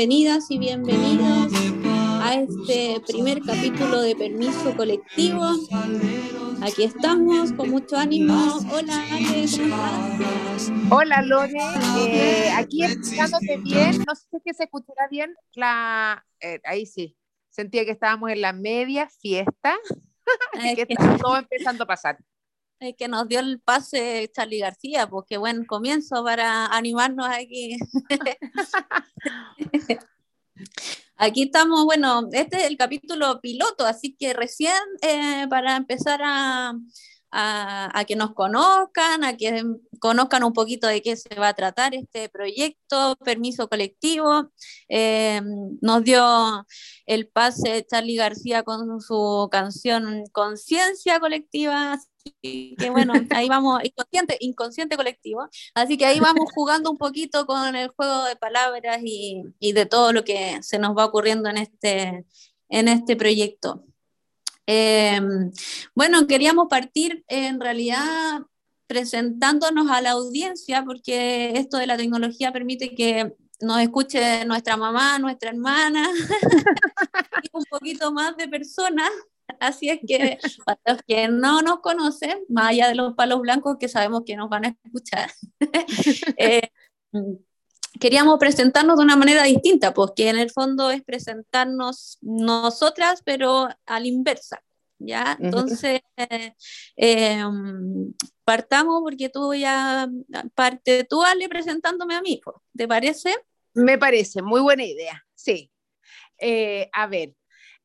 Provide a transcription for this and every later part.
Bienvenidas y bienvenidos a este primer capítulo de Permiso Colectivo. Aquí estamos con mucho ánimo. Hola, Ale, ¿cómo estás? Hola, Lore. Eh, aquí escuchándote bien. No sé si se escuchará bien. La, eh, ahí sí. Sentía que estábamos en la media fiesta. Así que está todo empezando a pasar que nos dio el pase Charlie García, pues qué buen comienzo para animarnos aquí. Aquí estamos, bueno, este es el capítulo piloto, así que recién eh, para empezar a, a, que nos conozcan, a que conozcan un poquito de qué se va a tratar este proyecto, permiso colectivo. Eh, nos dio el pase Charlie García con su canción Conciencia Colectiva. Así que bueno, ahí vamos, inconsciente, inconsciente colectivo. Así que ahí vamos jugando un poquito con el juego de palabras y, y de todo lo que se nos va ocurriendo en este, en este proyecto. Em, bueno, queríamos partir en realidad presentándonos a la audiencia, porque esto de la tecnología permite que nos escuche nuestra mamá, nuestra hermana, y un poquito más de personas. Así es que para los que no nos conocen, más allá de los palos blancos que sabemos que nos van a escuchar, eh, queríamos presentarnos de una manera distinta, pues que en el fondo es presentarnos nosotras, pero a la inversa. ¿Ya? Entonces, eh, partamos porque tú ya parte tú, Ale, presentándome a mí, pues, ¿te parece? Me parece, muy buena idea, sí. Eh, a ver,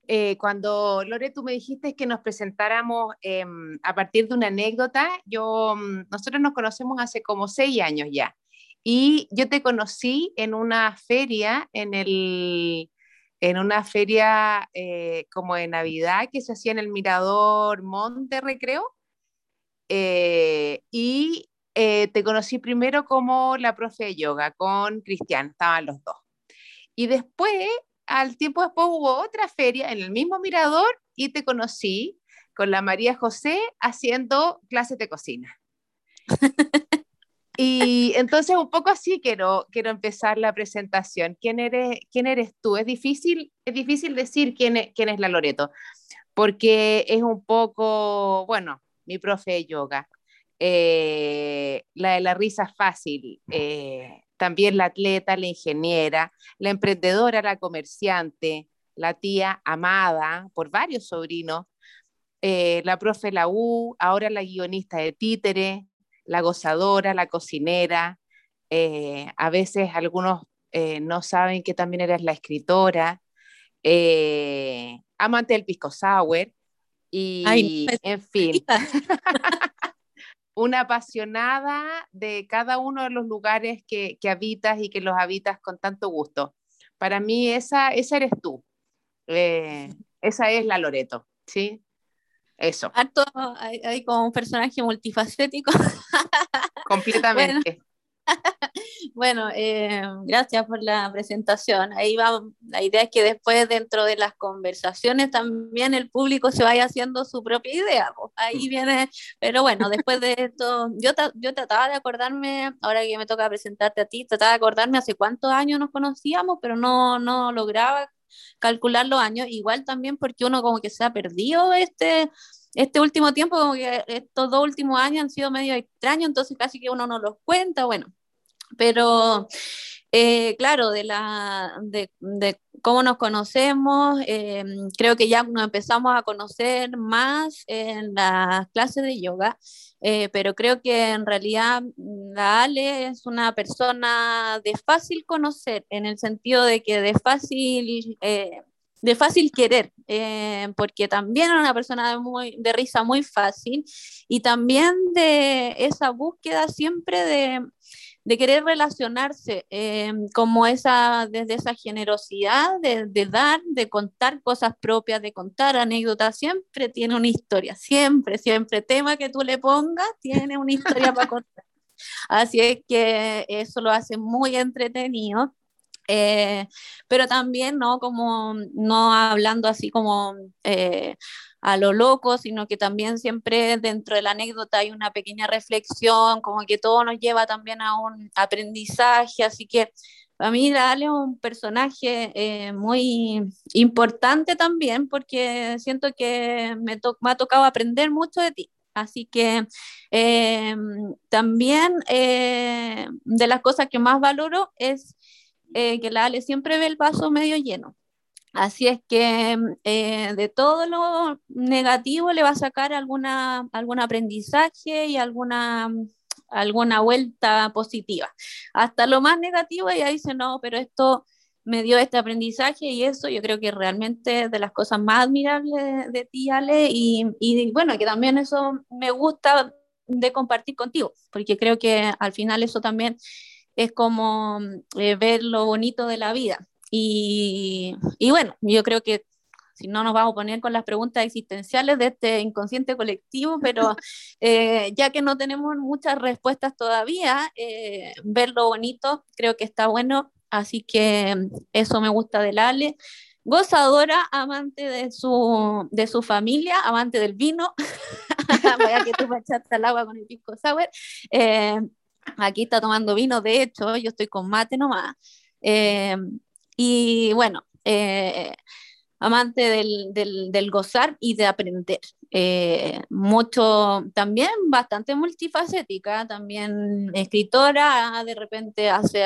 eh, cuando Lore, tú me dijiste que nos presentáramos em, a partir de una anécdota, yo, mm, nosotros nos conocemos hace como seis años ya. Y yo te conocí en una feria, en, el, en una feria eh, como de Navidad que se hacía en el Mirador Monte Recreo. Eh, y eh, te conocí primero como la profe de yoga con Cristian, estaban los dos. Y después, al tiempo después, hubo otra feria en el mismo Mirador y te conocí con la María José haciendo clases de cocina. Y entonces un poco así quiero, quiero empezar la presentación. ¿Quién eres, quién eres tú? Es difícil, es difícil decir quién es, quién es la Loreto, porque es un poco, bueno, mi profe de yoga, eh, la de la risa fácil, eh, también la atleta, la ingeniera, la emprendedora, la comerciante, la tía amada por varios sobrinos, eh, la profe la U, ahora la guionista de Títere, la gozadora, la cocinera, eh, a veces algunos eh, no saben que también eres la escritora, amante del pisco sour y, en fin, una apasionada de cada uno de los lugares que, habitas y que los habitas con tanto gusto. Para mí esa, esa eres tú, esa es la Loreto, ¿sí? Eso. hay, como un personaje multifacético. Completamente. Bueno, eh, gracias por la presentación. Ahí va, la idea es que después dentro de las conversaciones también el público se vaya haciendo su propia idea. Ahí viene, pero bueno, después de esto, yo, yo trataba de acordarme, ahora que me toca presentarte a ti, trataba de acordarme hace cuántos años nos conocíamos, pero no, no lograba calcular los años, igual también porque uno como que se ha perdido este, este último tiempo, como que estos dos últimos años han sido medio extraños, entonces casi que uno no los cuenta, bueno, pero eh, claro, de, la, de, cómo nos conocemos, eh, creo que ya nos empezamos a conocer más en las clases de yoga, eh, pero creo que en realidad la Ale es una persona de fácil conocer, en el sentido de que de fácil de fácil querer, eh, porque también era una persona de, muy, de risa muy fácil y también de esa búsqueda siempre de, de querer relacionarse, eh, como esa, desde esa generosidad de, de, dar, de contar cosas propias, de contar anécdotas, siempre tiene una historia, siempre, siempre, tema que tú le pongas, tiene una historia para contar. Así es que eso lo hace muy entretenido. Eh, pero también no como no hablando así como eh, a lo loco, sino que también siempre dentro de la anécdota hay una pequeña reflexión, como que todo nos lleva también a un aprendizaje, así que a mí Ale es un personaje eh, muy importante también porque siento que me, me, ha tocado aprender mucho de ti. Así que eh, también eh, de las cosas que más valoro es que la Ale siempre ve el vaso medio lleno. Así es que de todo lo negativo le va a sacar alguna, algún aprendizaje y alguna alguna vuelta positiva. Hasta lo más negativo ella dice, no, pero esto me dio este aprendizaje y eso yo creo que realmente es de las cosas más admirables de, ti, Ale, y, y, bueno, que también eso me gusta de compartir contigo, porque creo que al final eso también es como eh, ver lo bonito de la vida. Y, y bueno, yo creo que si no nos vamos a poner con las preguntas existenciales de este inconsciente colectivo, pero eh, ya que no tenemos muchas respuestas todavía, eh, ver lo bonito creo que está bueno, así que eso me gusta del Ale. Gozadora, amante de su, de su familia, amante del vino, vaya que tú me echaste al agua con el pisco sour. Eh, aquí está tomando vino, de hecho, yo estoy con mate nomás. Y bueno, amante del, del, del, gozar y de aprender. Eh, mucho, también bastante multifacética, también escritora, de repente hace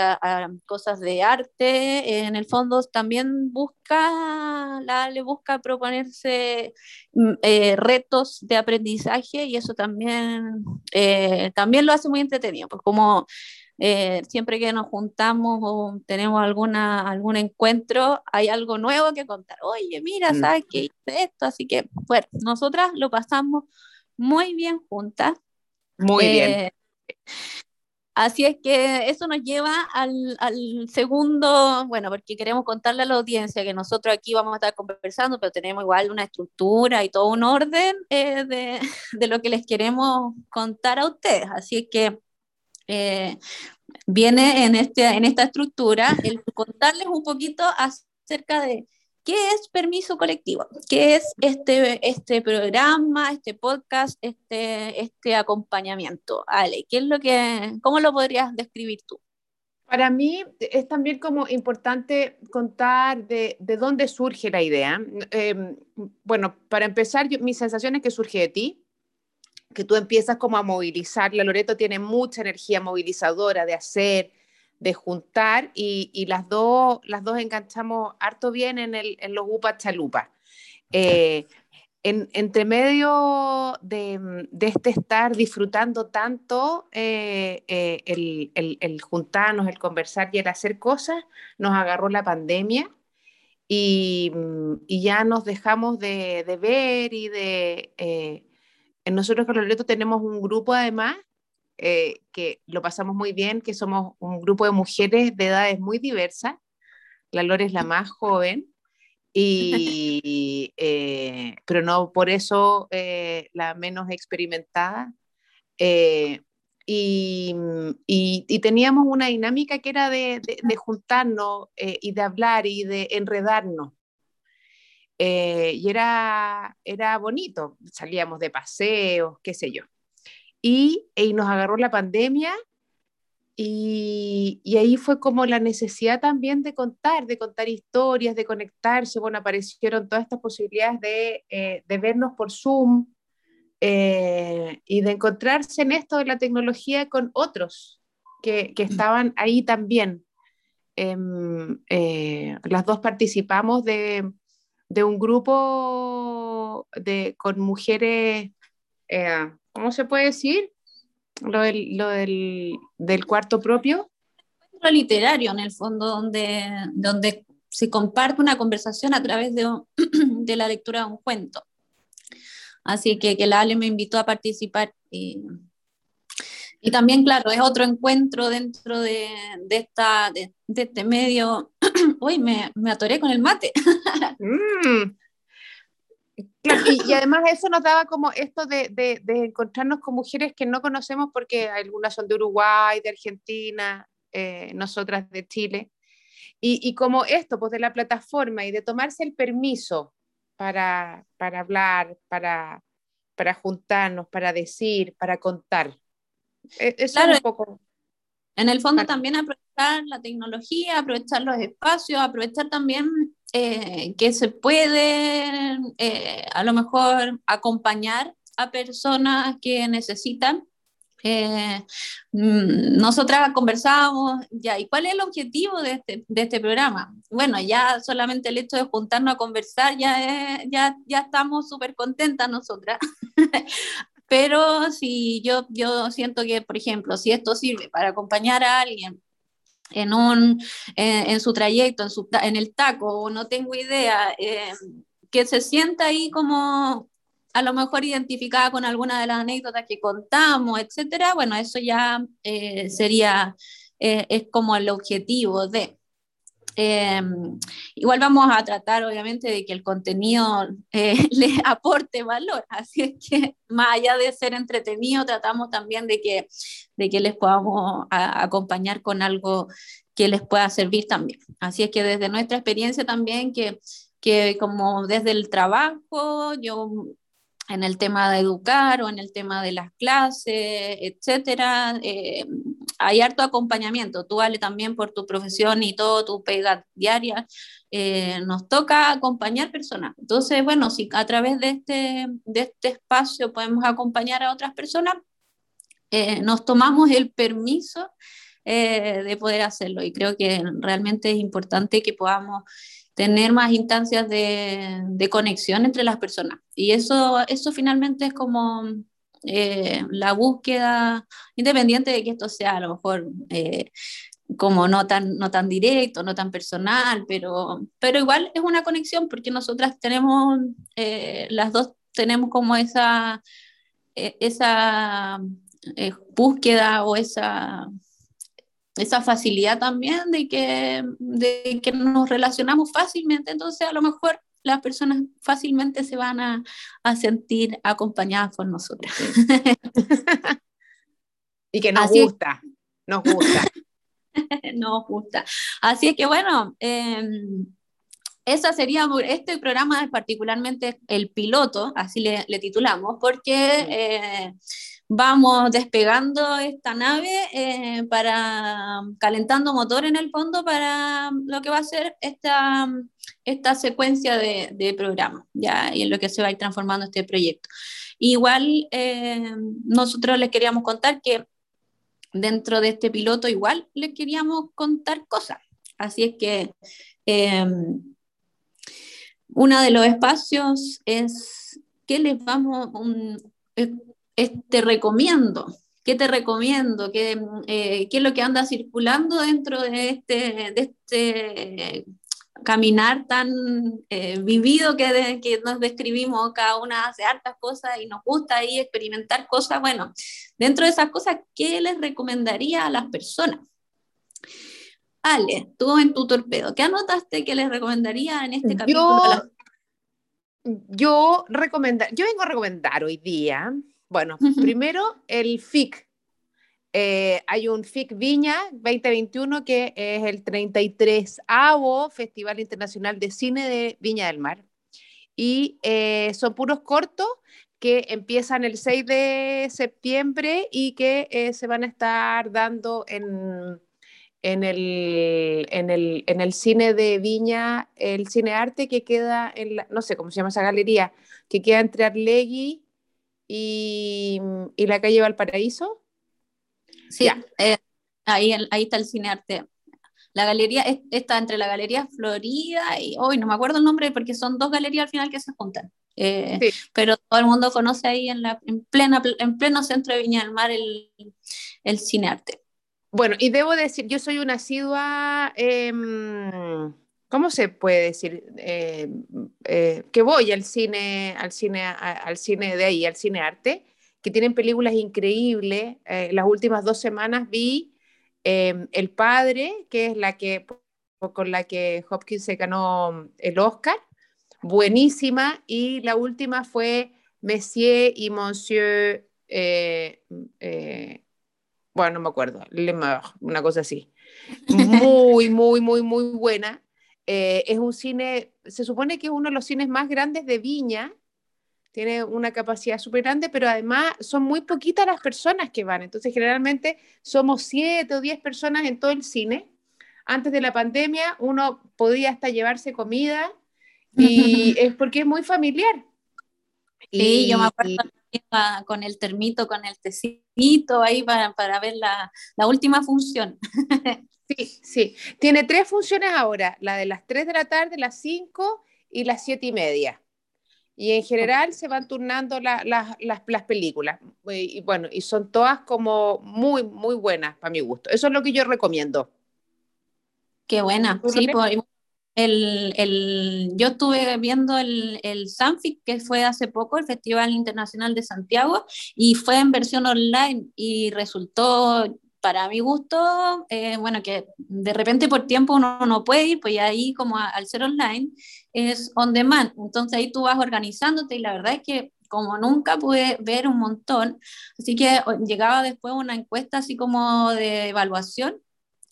cosas de arte, en el fondo también busca, la, le busca proponerse mm, eh, retos de aprendizaje y eso también, eh, también lo hace muy entretenido, pues como eh, siempre que nos juntamos o tenemos alguna, algún encuentro, hay algo nuevo que contar. Oye, mira, mm. ¿sabes qué hice esto? Así que, bueno, nosotras lo pasamos muy bien juntas. Muy bien. Eh, así es que eso nos lleva al, al, segundo, bueno, porque queremos contarle a la audiencia que nosotros aquí vamos a estar conversando, pero tenemos igual una estructura y todo un orden eh, de, de, lo que les queremos contar a ustedes. Así es que eh, viene en, este, en esta estructura el contarles un poquito acerca de qué es permiso colectivo, qué es este, este programa, este podcast, este, este acompañamiento. Ale, ¿qué es lo que, ¿cómo lo podrías describir tú? Para mí es también como importante contar de, de dónde surge la idea. Eh, bueno, para empezar, mi sensación es que surge de ti, que tú empiezas como a movilizar. La Loreto tiene mucha energía movilizadora de hacer, de juntar y, las, dos, las dos enganchamos harto bien en, el, en los UPA Chalupa. Eh, en, entre medio de, este estar disfrutando tanto eh, eh, el, el, juntarnos, el conversar y el hacer cosas, nos agarró la pandemia y, ya nos dejamos de, de ver y de nosotros con Loreto tenemos un grupo además eh, que lo pasamos muy bien, que somos un grupo de mujeres de edades muy diversas. La Lore es la más joven, y, eh, pero no por eso eh, la menos experimentada. Y, y, teníamos una dinámica que era de, de juntarnos y de hablar y de enredarnos. Eh, y era, era bonito, salíamos de paseos, qué sé yo. Y, y nos agarró la pandemia y, y, ahí fue como la necesidad también de contar, de contar historias, de conectarse. Bueno, aparecieron todas estas posibilidades de, eh, de vernos por Zoom eh, y de encontrarse en esto de la tecnología con otros que, que estaban ahí también. Em, las dos participamos de, de un grupo de, con mujeres, eh, ¿cómo se puede decir? Lo del, lo del, del cuarto propio. Un literario, en el fondo, donde, donde se comparte una conversación a través de, de la lectura de un cuento. Así que, que la Ale me invitó a participar y también, claro, es otro encuentro dentro de, de esta, de, este medio. Uy, me, atoré con el mate. Mm. y, además eso nos daba como esto de, de, de, encontrarnos con mujeres que no conocemos porque algunas son de Uruguay, de Argentina, eh, nosotras de Chile. Y, y, como esto, pues de la plataforma y de tomarse el permiso para, para hablar, para, para juntarnos, para decir, para contar. E, es claro, un poco... En el fondo también aprovechar la tecnología, aprovechar los espacios, aprovechar también eh, que se puede eh, a lo mejor acompañar a personas que necesitan. Eh, mm, nosotras conversábamos ya, ¿y cuál es el objetivo de este, de este programa? Bueno, ya solamente el hecho de juntarnos a conversar ya, ya, ya estamos súper contentas nosotras. Pero si yo, yo siento que, por ejemplo, si esto sirve para acompañar a alguien en, un, en, su trayecto, en, su, en el taco, o no tengo idea, eh, que se sienta ahí como a lo mejor identificada con alguna de las anécdotas que contamos, etcétera, bueno, eso ya eh, sería, eh, es como el objetivo de. Em, igual vamos a tratar, obviamente, de que el contenido eh, le aporte valor, así es que más allá de ser entretenido, tratamos también de que, de que les podamos acompañar con algo que les pueda servir también. Así es que desde nuestra experiencia también, que, que como desde el trabajo, yo en el tema de educar o en el tema de las clases, etcétera, eh, hay harto acompañamiento. Tú, vale también por tu profesión y todo tu pega diaria, eh, nos toca acompañar personas. Entonces, bueno, si a través de este, de este espacio podemos acompañar a otras personas, eh, nos tomamos el permiso de poder hacerlo. Y creo que realmente es importante que podamos tener más instancias de, de, conexión entre las personas. Y eso, eso finalmente es como eh, la búsqueda, independiente de que esto sea a lo mejor eh, como no tan, no tan directo, no tan personal, pero, pero igual es una conexión porque nosotras tenemos, eh, las dos tenemos como esa, esa búsqueda o esa esa facilidad también de que, de que nos relacionamos fácilmente, entonces a lo mejor las personas fácilmente se van a, a sentir acompañadas por nosotras. y que nos gusta, nos gusta. nos gusta. Así es que bueno, em, esa sería, este programa es particularmente el piloto, así le, le titulamos, porque... Eh, vamos despegando esta nave eh, para calentando motor en el fondo para lo que va a ser esta, esta secuencia de, de programas ya y en lo que se va a ir transformando este proyecto. Igual eh, nosotros les queríamos contar que dentro de este piloto igual les queríamos contar cosas. Así es que eh, uno de los espacios es que les vamos, un, te recomiendo, ¿qué te recomiendo? ¿Qué, eh, ¿Qué, es lo que anda circulando dentro de este, de este caminar tan eh, vivido que, que, nos describimos? Cada una hace hartas cosas y nos gusta ahí experimentar cosas. Bueno, dentro de esas cosas, ¿qué les recomendaría a las personas? Ale, tú en tu torpedo, ¿qué anotaste que les recomendaría en este capítulo? Yo, yo, yo vengo a recomendar hoy día bueno, primero el FIC. Eh, hay un FIC Viña 2021 que es el 33avo Festival Internacional de Cine de Viña del Mar. Y eh, son puros cortos que empiezan el 6 de septiembre y que eh, se van a estar dando en, en, el, en, el, en el cine de Viña, el cine arte que queda en la, no sé cómo se llama esa galería, que queda entre Arlegui y, y la calle Valparaíso. Sí, eh, ahí, ahí está el cine arte. La galería está entre la Galería Florida y hoy no me acuerdo el nombre porque son dos galerías al final que se juntan. Eh, pero todo el mundo conoce ahí en, la, en, plena, en pleno centro de Viña del Mar el, el cine arte. Bueno, y debo decir, yo soy una asidua eh, ¿cómo se puede decir? Eh, eh, que voy al cine, al cine, al cine de ahí, al cine arte, que tienen películas increíbles. Eh, las últimas dos semanas vi El Padre, que es la que con la que Hopkins se ganó el Oscar, buenísima, y la última fue Messier y Monsieur, bueno, no me acuerdo, Le una cosa así. Muy, muy, muy, muy buena. Eh, es un cine, se supone que es uno de los cines más grandes de Viña, tiene una capacidad súper grande, pero además son muy poquitas las personas que van. Entonces, generalmente somos siete o diez personas en todo el cine. Antes de la pandemia, uno podía hasta llevarse comida y es porque es muy familiar. Sí, yo me acuerdo con el termito, con el tecito ahí para, para ver la, la, última función. Sí, sí. Tiene tres funciones ahora, la de las 3 de la tarde, las 5 y las 7 y media. Y en general se van turnando las, las películas. Y, bueno, y son todas como muy, muy buenas para mi gusto. Eso es lo que yo recomiendo. Qué buena. Sí, pues, el, el, yo estuve viendo el, el Sanfic, que fue hace poco, el Festival Internacional de Santiago, y fue en versión online y resultó, para mi gusto, eh, bueno, que de repente por tiempo uno no puede ir, pues ahí como al ser online, es on demand. Entonces ahí tú vas organizándote y la verdad es que como nunca pude ver un montón, así que llegaba después una encuesta así como de evaluación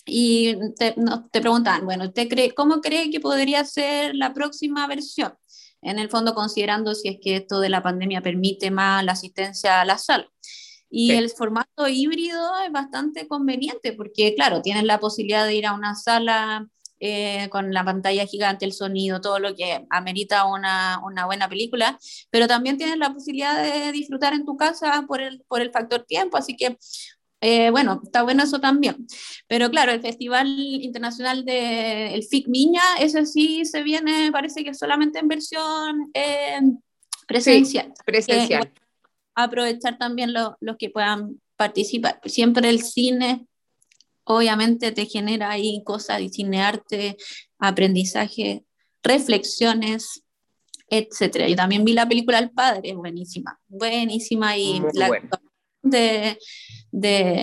y te, te preguntaban, bueno, ¿usted cree, cómo cree que podría ser la próxima versión? En el fondo considerando si es que esto de la pandemia permite más la asistencia a la sala. Y el formato híbrido es bastante conveniente porque, claro, tienes la posibilidad de ir a una sala eh, con la pantalla gigante, el sonido, todo lo que amerita una, una, buena película, pero también tienes la posibilidad de disfrutar en tu casa por el, por el factor tiempo, así que eh, bueno, está bueno eso también. Pero claro, el Festival Internacional de el FIC Miña, ese sí se viene, parece que solamente en versión eh, presencial. presencial. aprovechar también los que puedan participar. Siempre el cine obviamente te genera ahí cosas de cinearte, aprendizaje, reflexiones, etcétera. Yo también vi la película El Padre, buenísima, buenísima y la de,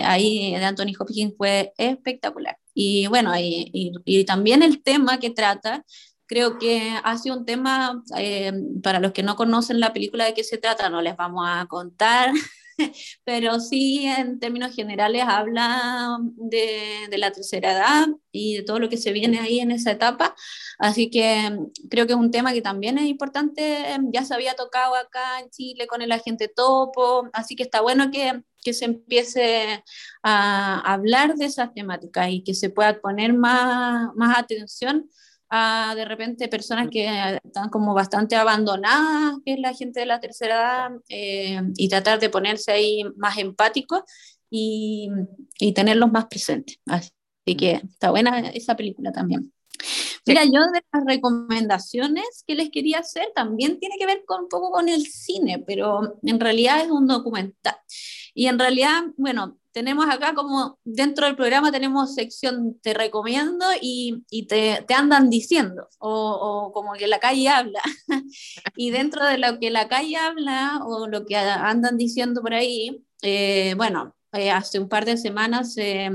ahí de Anthony Hopkins fue espectacular. Y bueno, y, también el tema que trata, creo que ha un tema, eh, para los que no conocen la película de qué se trata, no les vamos a contar pero sí en términos generales habla de, de, la tercera edad y de todo lo que se viene ahí en esa etapa. Así que mm, creo que es un tema que también es importante, ya se había tocado acá en Chile con el agente topo, así que está bueno que, que se empiece a hablar de esas temáticas y que se pueda poner más, más atención a de repente personas que están como bastante abandonadas, que es la gente de la tercera edad, eh, y tratar de ponerse ahí más empáticos y, y, tenerlos más presentes. Así que está buena esa película también. Mira, yo de las recomendaciones que les quería hacer también tiene que ver con un poco con el cine, pero en realidad es un documental. Y en realidad, bueno, tenemos acá como dentro del programa tenemos sección te recomiendo y, y te, te, andan diciendo, o, o, como que la calle habla. y dentro de lo que la calle habla o lo que andan diciendo por ahí, eh, bueno, eh, hace un par de semanas eh,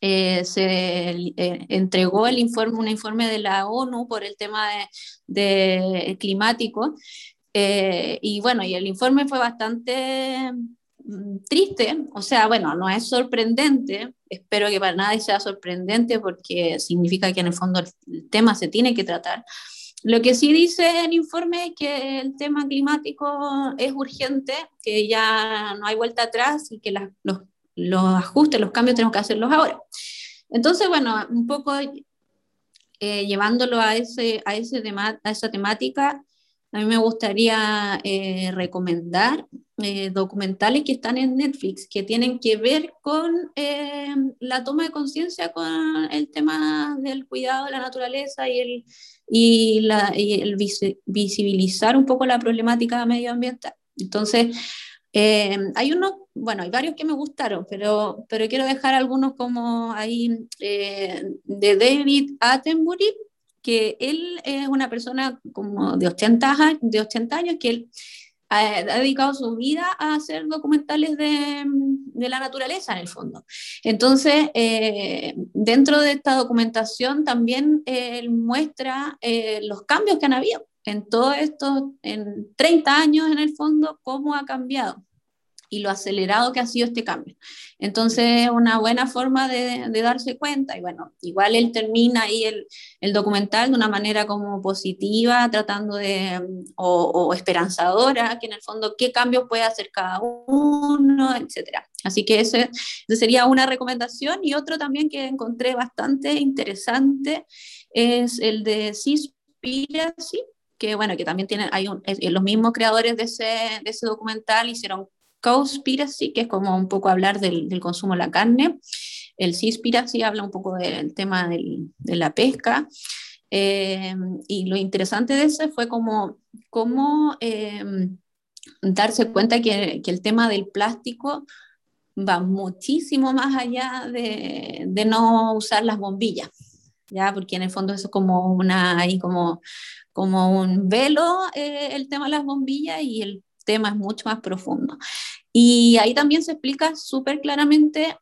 se entregó el informe, un informe de la ONU por el tema de, de climático. y bueno, y el informe fue bastante triste, o sea, bueno, no es sorprendente, espero que para nadie sea sorprendente porque significa que en el fondo el tema se tiene que tratar. Lo que sí dice el informe es que el tema climático es urgente, que ya no hay vuelta atrás y que los, los, ajustes, los cambios tenemos que hacerlos ahora. Entonces, bueno, un poco eh, llevándolo a, ese, a, ese tema, a esa temática, a mí me gustaría eh, recomendar eh, documentales que están en Netflix, que tienen que ver con eh, la toma de conciencia con el tema del cuidado de la naturaleza y el, y el visibilizar un poco la problemática medioambiental. Entonces, hay unos, bueno, hay varios que me gustaron, pero, pero quiero dejar algunos como ahí de David Attenborough, que él es una persona como de 80, de 80 años, que él ha, dedicado su vida a hacer documentales de, de la naturaleza en el fondo. Entonces, eh, dentro de esta documentación también él muestra eh, los cambios que han habido en todo esto, en 30 años en el fondo, cómo ha cambiado y lo acelerado que ha sido este cambio. Entonces, una buena forma de, darse cuenta, y bueno, igual él termina ahí el, el, documental de una manera como positiva, tratando de, o, esperanzadora, que en el fondo qué cambios puede hacer cada uno, etcétera. Así que ese, sería una recomendación, y otro también que encontré bastante interesante es el de Seaspiracy, que bueno, que también tienen, hay un, los mismos creadores de ese, de ese documental hicieron Cowspiracy, que es como un poco hablar del, del consumo de la carne. El Seaspiracy habla un poco del tema del, de la pesca. Eh, y lo interesante de ese fue como, como eh, darse cuenta que, que, el tema del plástico va muchísimo más allá de, de, no usar las bombillas, ¿ya? porque en el fondo eso es como, una, ahí como, como un velo eh, el tema de las bombillas y el tema es mucho más profundo. Y ahí también se explica súper claramente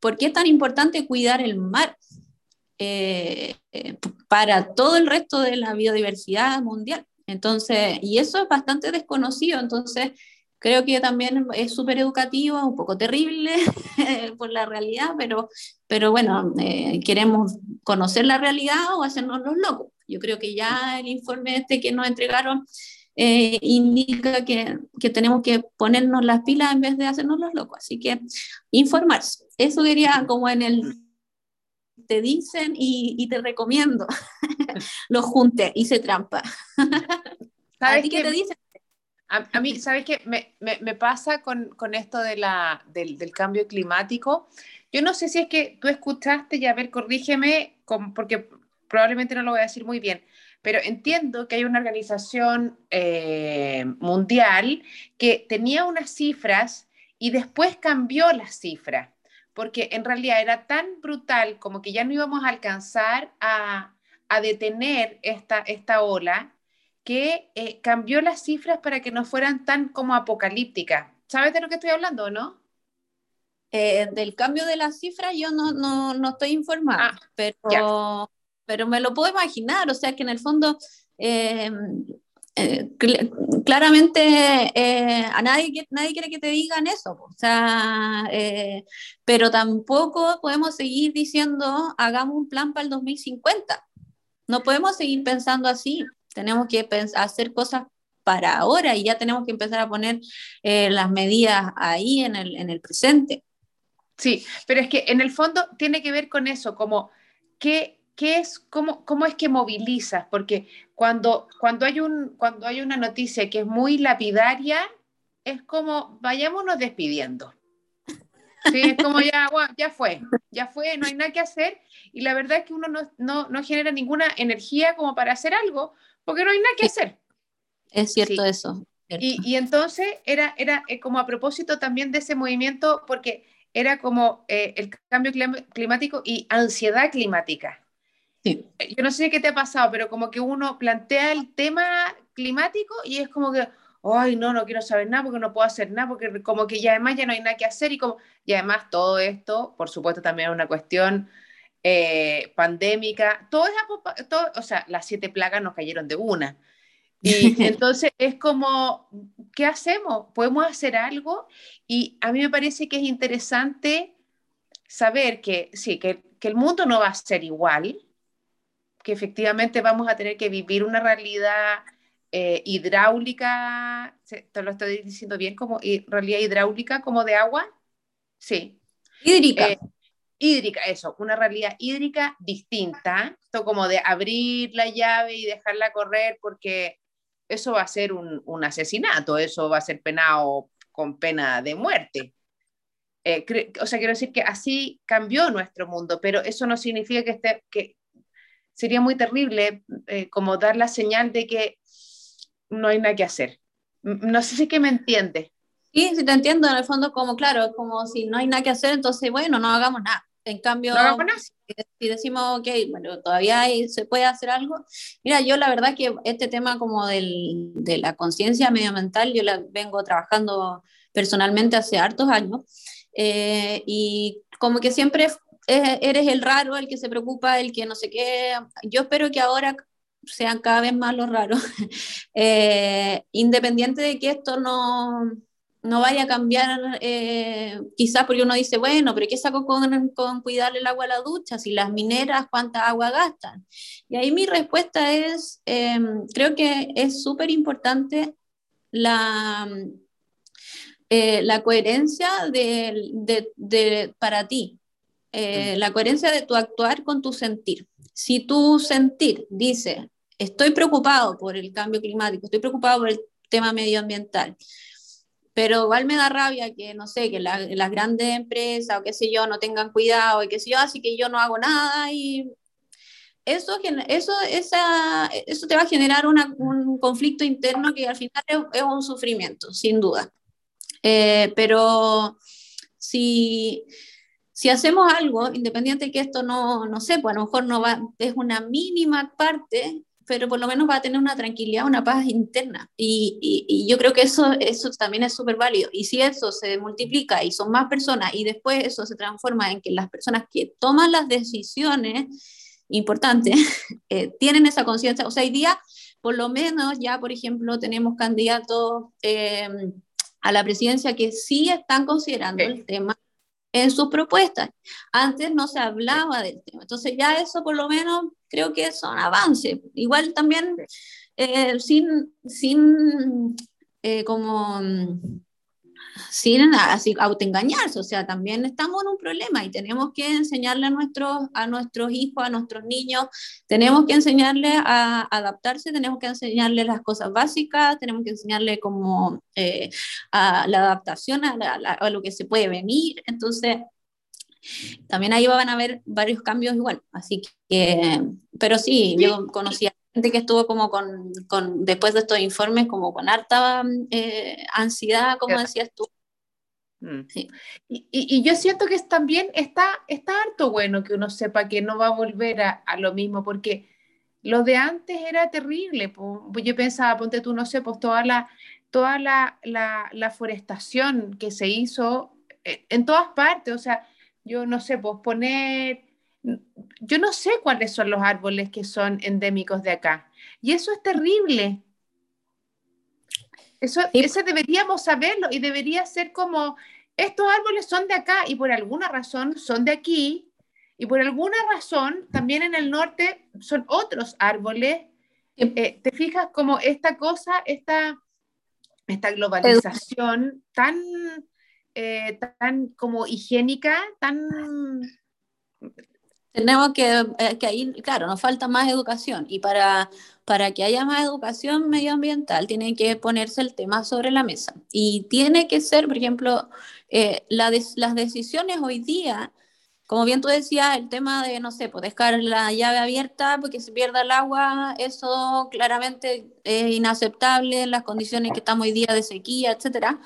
por qué es tan importante cuidar el mar eh, eh, para todo el resto de la biodiversidad mundial. Entonces, y eso es bastante desconocido, entonces creo que también es súper educativo, un poco terrible por la realidad, pero, pero bueno, eh, queremos conocer la realidad o hacernos los locos. Yo creo que ya el informe este que nos entregaron eh, indica que, que, tenemos que ponernos las pilas en vez de hacernos los locos. Así que informarse. Eso diría como en el te dicen y, y te recomiendo. lo junte y se trampa. ¿Sabes qué te dicen? A, mí, ¿sabes qué? Me, me, me pasa con, con, esto de la, del, del, cambio climático. Yo no sé si es que tú escuchaste, y a ver, corrígeme, con, porque probablemente no lo voy a decir muy bien, pero entiendo que hay una organización eh, mundial que tenía unas cifras y después cambió las cifras, porque en realidad era tan brutal como que ya no íbamos a alcanzar a, a detener esta, esta ola, que eh, cambió las cifras para que no fueran tan como apocalípticas. ¿Sabes de lo que estoy hablando o no? Eh, del cambio de las cifras yo no, no, no estoy informada, ah, pero pero me lo puedo imaginar, o sea que en el fondo eh, eh, claramente eh, a nadie, nadie quiere que te digan eso, o sea, pero tampoco podemos seguir diciendo hagamos un plan para el 2050, no podemos seguir pensando así, tenemos que hacer cosas para ahora y ya tenemos que empezar a poner las medidas ahí en el, en el presente. Sí, pero es que en el fondo tiene que ver con eso, como que ¿qué es, cómo, cómo es que movilizas? Porque cuando, cuando, hay un, cuando hay una noticia que es muy lapidaria, es como vayámonos despidiendo. Sí, es como ya, ya fue, ya fue, no hay nada que hacer. Y la verdad es que uno no, no, no genera ninguna energía como para hacer algo, porque no hay nada que hacer. Es cierto eso. Y, y, entonces era, era eh, como a propósito también de ese movimiento, porque era como eh, el cambio climático y ansiedad climática. Eh, yo no sé qué te ha pasado, pero como que uno plantea el tema climático y es como que, ay, no, no quiero saber nada porque no puedo hacer nada, porque como que ya además ya no hay nada que hacer y como, y además todo esto, por supuesto, también es una cuestión eh, pandémica, todo es, todo, o sea, las siete plagas nos cayeron de una. Y entonces es como, ¿qué hacemos? ¿Podemos hacer algo? Y a mí me parece que es interesante saber que sí, que, que el mundo no va a ser igual, que efectivamente vamos a tener que vivir una realidad eh, hidráulica, te lo estoy diciendo bien, como realidad hidráulica como de agua, sí. Hídrica. Eh, hídrica, eso, una realidad hídrica distinta, esto como de abrir la llave y dejarla correr porque eso va a ser un, un asesinato, eso va a ser penado con pena de muerte. Eh, o sea, quiero decir que así cambió nuestro mundo, pero eso no significa que, esté, que, sería muy terrible eh, como dar la señal de que no hay nada que hacer. No sé si que me entiende. Sí, sí te entiendo, en el fondo como, claro, como si no hay nada que hacer, entonces, bueno, no hagamos nada. En cambio, si decimos, ok, bueno, todavía se puede hacer algo. Mira, yo la verdad que este tema como del, de la conciencia medioambiental, yo la vengo trabajando personalmente hace hartos años, eh, y como que siempre eres el raro, el que se preocupa, el que no sé qué. Yo espero que ahora sean cada vez más los raros, eh, independiente de que esto no, no vaya a cambiar, eh, quizás porque uno dice, bueno, pero ¿qué saco con, con cuidar el agua a la ducha? Si las mineras, ¿cuánta agua gastan? Y ahí mi respuesta es, em, creo que es súper importante la, eh, la coherencia de, de, para ti, eh, la coherencia de tu actuar con tu sentir. Si tu sentir dice, estoy preocupado por el cambio climático, estoy preocupado por el tema medioambiental, pero igual me da rabia que, no sé, que las grandes empresas o qué sé yo no tengan cuidado y qué sé yo, así que yo no hago nada y eso, eso, esa, eso te va a generar un conflicto interno que al final es, un sufrimiento, sin duda. Eh, pero si, si hacemos algo, independiente de que esto no, no sé, pues a lo mejor no va, es una mínima parte pero por lo menos va a tener una tranquilidad, una paz interna. Y, y, yo creo que eso, eso también es súper válido. Y si eso se multiplica y son más personas y después eso se transforma en que las personas que toman las decisiones importantes eh, tienen esa conciencia, o sea, hoy día por lo menos ya, por ejemplo, tenemos candidatos eh, a la presidencia que sí están considerando el tema en sus propuestas. Antes no se hablaba del tema. Entonces ya eso por lo menos creo que son avances. Igual también eh, sin, sin eh, como sin así autoengañarse, o sea, también estamos en un problema y tenemos que enseñarle a nuestros, a nuestros hijos, a nuestros niños, tenemos que enseñarles a adaptarse, tenemos que enseñarles las cosas básicas, tenemos que enseñarles como eh, a la adaptación a, a, lo que se puede venir, entonces también ahí van a haber varios cambios igual, así que, pero sí, yo conocía gente que estuvo como con, con, después de estos informes, como con harta eh, ansiedad, como decías tú. Mm. Sí. Y, y, yo siento que también está, está harto bueno que uno sepa que no va a volver a, a lo mismo, porque lo de antes era terrible. Pues yo pensaba, ponte tú, no sé, pues toda la, toda la, la, la forestación que se hizo eh, en todas partes, o sea, yo no sé, pues poner, yo no sé cuáles son los árboles que son endémicos de acá. Y eso es terrible. Eso, eso deberíamos saberlo y debería ser como, estos árboles son de acá y por alguna razón son de aquí y por alguna razón también en el norte son otros árboles. Eh, ¿Te fijas como esta cosa, esta, esta globalización tan eh, tan como higiénica, tan... Tenemos que, eh, que ahí, claro, nos falta más educación y para, para que haya más educación medioambiental tiene que ponerse el tema sobre la mesa y tiene que ser, por ejemplo, eh, las decisiones hoy día, como bien tú decías, el tema de, no sé, pues dejar la llave abierta porque se pierda el agua, eso claramente es inaceptable en las condiciones que estamos hoy día de sequía, etcétera.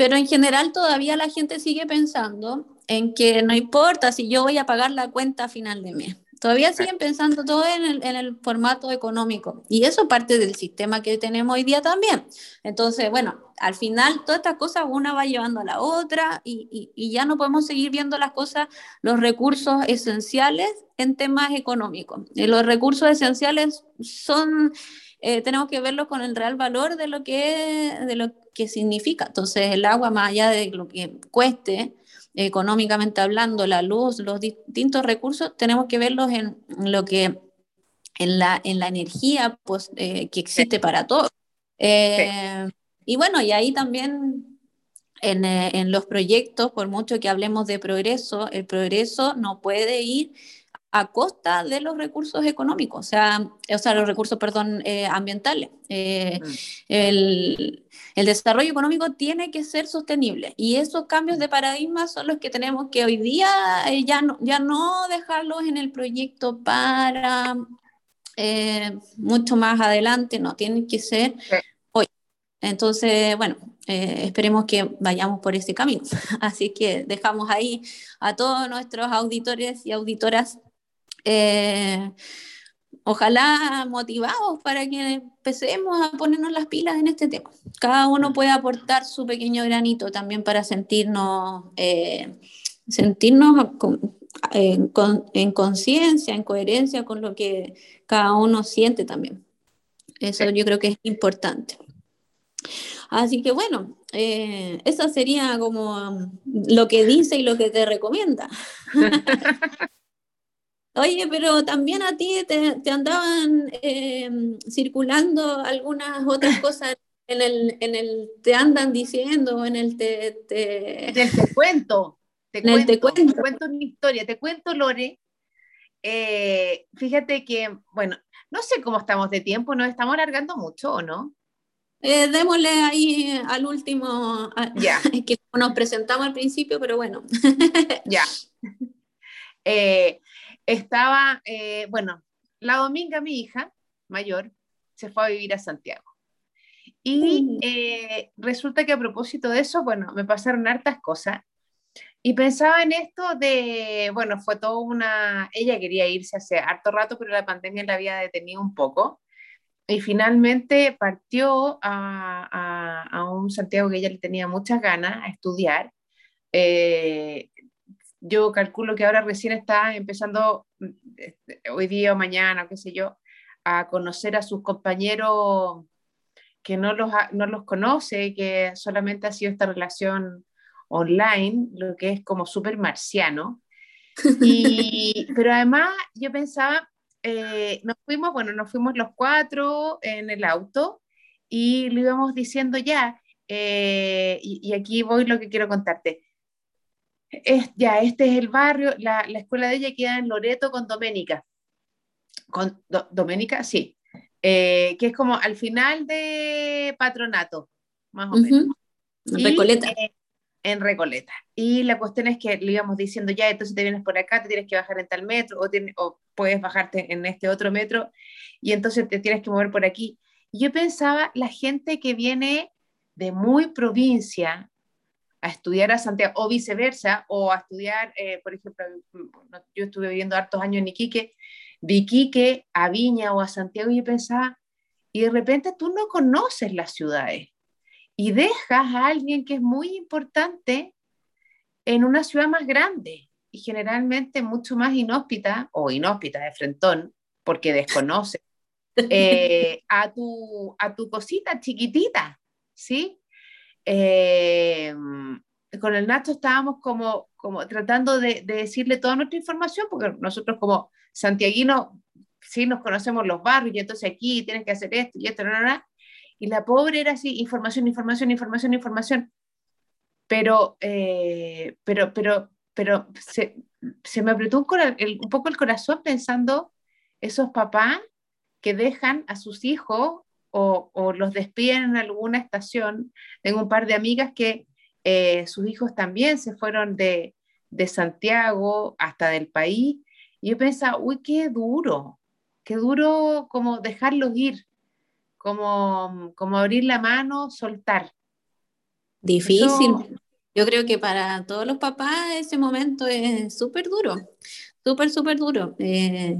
Pero en general todavía la gente sigue pensando en que no importa si yo voy a pagar la cuenta a final de mes. Todavía siguen pensando todo en el, en el, formato económico. Y eso parte del sistema que tenemos hoy día también. Entonces, bueno, al final todas estas cosas una va llevando a la otra y, y, y ya no podemos seguir viendo las cosas, los recursos esenciales en temas económicos. Y los recursos esenciales son eh, tenemos que verlo con el real valor de lo que, de lo que significa. Entonces, el agua, más allá de lo que cueste, económicamente hablando, la luz, los distintos recursos, tenemos que verlos en, lo que, en la, en la energía pues, eh, que existe para todos. Eh, y bueno, y ahí también en, en, los proyectos, por mucho que hablemos de progreso, el progreso no puede ir a costa de los recursos económicos, o sea, o sea los recursos, perdón, eh, ambientales. Eh, mm. el, el, desarrollo económico tiene que ser sostenible y esos cambios de paradigma son los que tenemos que hoy día eh, ya, no, ya no dejarlos en el proyecto para mucho más adelante, no, tienen que ser hoy. Entonces, bueno, esperemos que vayamos por ese camino. Así que dejamos ahí a todos nuestros auditores y auditoras eh, ojalá motivados para que empecemos a ponernos las pilas en este tema. Cada uno puede aportar su pequeño granito también para sentirnos, eh, sentirnos eh, en conciencia, en coherencia con lo que cada uno siente también. Eso yo creo que es importante. Así que bueno, eh, eso sería como lo que dice y lo que te recomienda. Oye, pero también a ti te, andaban em, circulando algunas otras cosas en el, en el, te andan diciendo, en el te, te... te cuento, te cuento, te cuento. te cuento historia, te cuento, Lore. Eh, fíjate que, bueno, no sé cómo estamos de tiempo, nos estamos alargando mucho, ¿o no? Eh, démosle ahí al último, ya. que nos presentamos al principio, pero bueno. ya. Eh, estaba, eh, bueno, la dominga mi hija mayor se fue a vivir a Santiago. Y eh, resulta que a propósito de eso, bueno, me pasaron hartas cosas. Y pensaba en esto de, bueno, fue toda una, ella quería irse hace harto rato, pero la pandemia la había detenido un poco. Y finalmente partió a, a, un Santiago que ella le tenía muchas ganas a estudiar. Eh, yo calculo que ahora recién está empezando, este, hoy día o mañana, qué sé yo, a conocer a sus compañeros que no los, no los conoce, que solamente ha sido esta relación online, lo que es como súper marciano. Y, pero además yo pensaba, eh, nos fuimos, bueno, nos fuimos los cuatro en el auto y lo íbamos diciendo ya, eh, y, y, aquí voy lo que quiero contarte es, ya, este es el barrio, la, la, escuela de ella queda en Loreto con Doménica. Con Doménica, sí. Eh, que es como al final de Patronato, más o menos. En Recoleta. Eh, en Recoleta. Y la cuestión es que le íbamos diciendo, ya, entonces te vienes por acá, te tienes que bajar en tal metro, o, o puedes bajarte en este otro metro, y entonces te tienes que mover por aquí. Y yo pensaba, la gente que viene de muy provincia, a estudiar a Santiago o viceversa, o a estudiar, eh, por ejemplo, yo estuve viviendo hartos años en Iquique, de Iquique a Viña o a Santiago y yo pensaba, y de repente tú no conoces las ciudades y dejas a alguien que es muy importante en una ciudad más grande y generalmente mucho más inhóspita o inhóspita de frentón, porque desconoce eh, a, tu, a tu cosita chiquitita, ¿sí? Eh, con el Nacho estábamos como, como tratando de, decirle toda nuestra información, porque nosotros como santiaguinos sí nos conocemos los barrios, y entonces aquí tienes que hacer esto y esto, no, no, y la pobre era así, información, información, información, información, pero, eh, pero, pero, pero se, se me apretó un, un poco el corazón pensando esos papás que dejan a sus hijos o, los despiden en alguna estación. Tengo un par de amigas que eh, sus hijos también se fueron de, Santiago hasta del país. Y yo pensaba, uy, qué duro, qué duro como dejarlos ir, como, como abrir la mano, soltar. Difícil. Yo creo que para todos los papás ese momento es súper duro, súper, súper duro. Eh,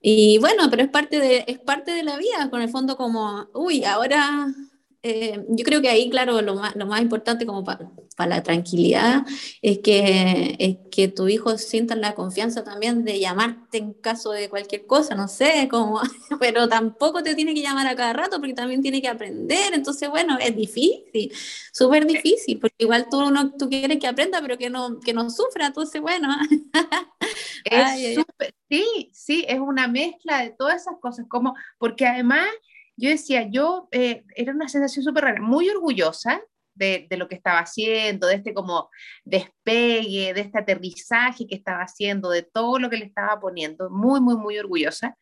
y bueno, pero es parte de, es parte de la vida, con el fondo como, uy, ahora eh, yo creo que ahí, claro, lo más, lo más importante como para la tranquilidad es que, es que tu hijo sienta la confianza también de llamarte en caso de cualquier cosa, no sé, como, pero tampoco te tiene que llamar a cada rato porque también tiene que aprender, entonces, bueno, es difícil, súper difícil, porque igual tú, no, tú quieres que aprenda, pero que no, que no sufra, entonces, bueno. es sí, sí, es una mezcla de todas esas cosas, como, porque además yo decía, yo eh, era una sensación súper rara, muy orgullosa de, de, lo que estaba haciendo, de este como despegue, de este aterrizaje que estaba haciendo, de todo lo que le estaba poniendo, muy, muy, muy orgullosa.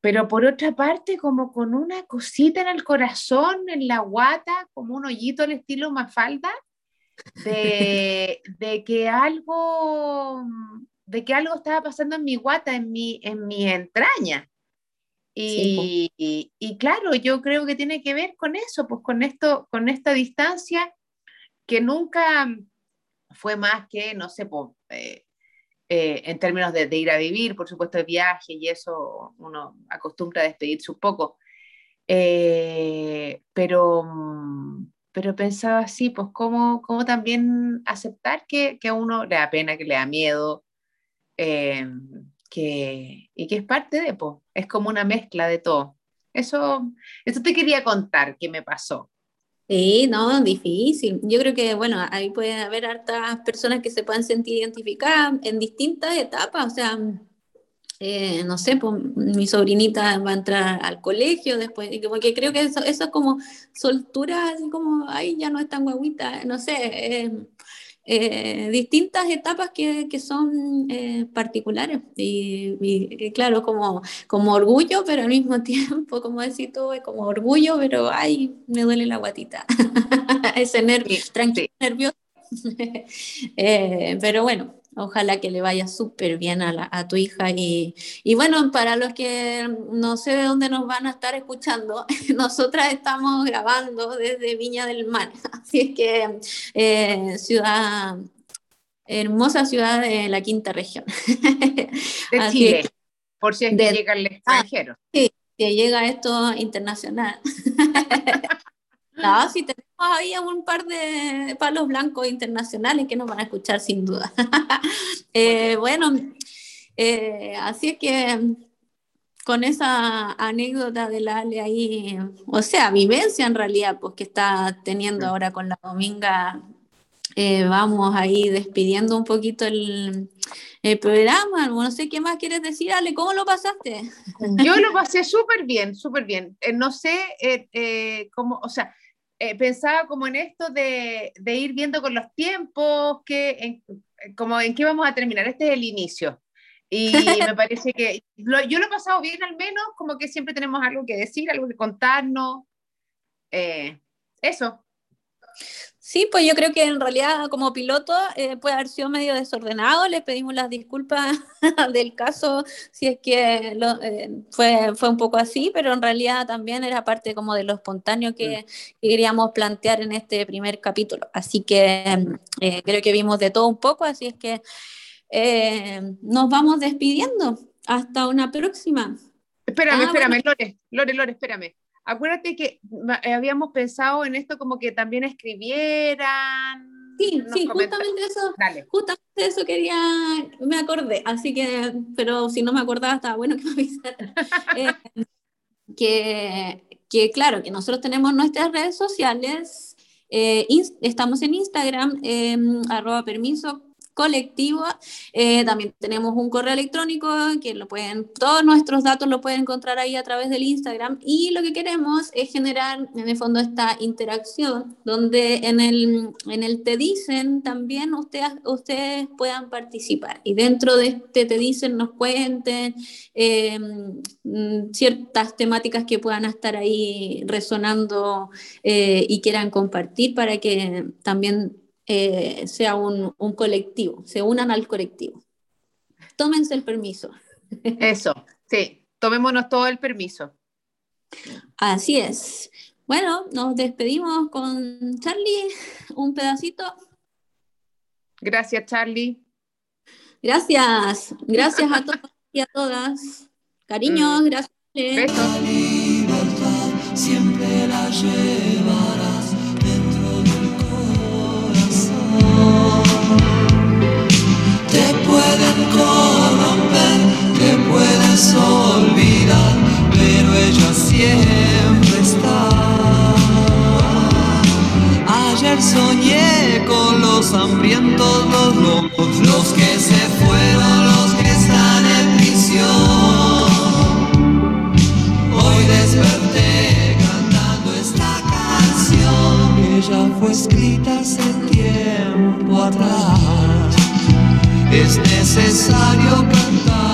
Pero por otra parte, como con una cosita en el corazón, en la guata, como un hoyito al estilo Mafalda, de, de que algo de que algo estaba pasando en mi guata, en mi, en mi entraña. Y, y, claro, yo creo que tiene que ver con eso, pues con esto, con esta distancia que nunca fue más que, no sé, pues, eh, eh, en términos de, ir a vivir, por supuesto, de viaje y eso uno acostumbra a despedirse un poco. Eh, pero, pero pensaba así, pues cómo, cómo también aceptar que, que, a uno le da pena, que le da miedo, que, y que es parte de, pues, es como una mezcla de todo. Eso, eso te quería contar que me pasó. Sí, no, difícil. Yo creo que, bueno, ahí puede haber hartas personas que se puedan sentir identificadas en distintas etapas, o sea, eh, no sé, pues, mi sobrinita va a entrar al colegio después, y como que creo que eso, eso es como soltura, así como, ay, ya no es tan guaguita, no sé, eh, eh, distintas etapas que, que son eh, particulares. Y, claro, como, como orgullo, pero al mismo tiempo, como decís tú, es como orgullo, pero ay, me duele la guatita. Ese nervio, tranquilo, nervioso. Eh, pero bueno, Ojalá que le vaya súper bien a, tu hija. Y, bueno, para los que no sé de dónde nos van a estar escuchando, nosotras estamos grabando desde Viña del Mar. Así es que eh, ciudad, hermosa ciudad de la quinta región. De Chile, por si es que llega el extranjero. sí, que llega esto internacional. No, sí tenemos ahí un par de palos blancos internacionales que nos van a escuchar sin duda. Eh, bueno, eh, así es que con esa anécdota de la Ale ahí, o sea, vivencia en realidad, pues que está teniendo ahora con la Dominga, eh, vamos ahí despidiendo un poquito el, el, programa. No sé qué más quieres decir, Ale, ¿cómo lo pasaste? Yo lo pasé súper bien, súper bien. no sé cómo, o sea, eh, pensaba como en esto de, de, ir viendo con los tiempos, que en, como en qué vamos a terminar. Este es el inicio. Y me parece que yo lo he pasado bien al menos, como que siempre tenemos algo que decir, algo que contarnos. Eh, eso. Sí, pues yo creo que en realidad como piloto eh, puede haber sido medio desordenado. Le pedimos las disculpas del caso si es que eh, fue, fue un poco así, pero en realidad también era parte como de lo espontáneo que, mm. queríamos plantear en este primer capítulo. Así que eh, creo que vimos de todo un poco, así es que nos vamos despidiendo. Hasta una próxima. Espérame, ah, espérame, Lore, Lore, Lore, espérame acuérdate que eh, habíamos pensado en esto como que también escribieran. Sí, sí, justamente eso, justamente eso quería, me acordé, así que, pero si no me acordaba estaba bueno que me avisaran. Eh, que, que, claro, que nosotros tenemos nuestras redes sociales, eh, estamos en Instagram, em, arroba permiso colectivo. Eh, también tenemos un correo electrónico que lo pueden, todos nuestros datos lo pueden encontrar ahí a través del Instagram. Y lo que queremos es generar en el fondo esta interacción donde en el, en el Te Dicen también ustedes, ustedes puedan participar. Y dentro de este Te Dicen nos cuenten em, ciertas temáticas que puedan estar ahí resonando eh, y quieran compartir para que también eh, sea un, colectivo, se unan al colectivo. Tómense el permiso. Eso, sí, tomémonos todo el permiso. Así es. Bueno, nos despedimos con Charlie, un pedacito. Gracias, Charlie. Gracias, gracias a todos y a todas. Cariños, mm. gracias. Besos. Te puedes olvidar, pero ella siempre está. Ayer soñé con los hambrientos, los locos, los que se fueron, los que están en prisión. Hoy desperté cantando esta canción. Ella fue escrita hace tiempo atrás es necesario cantar.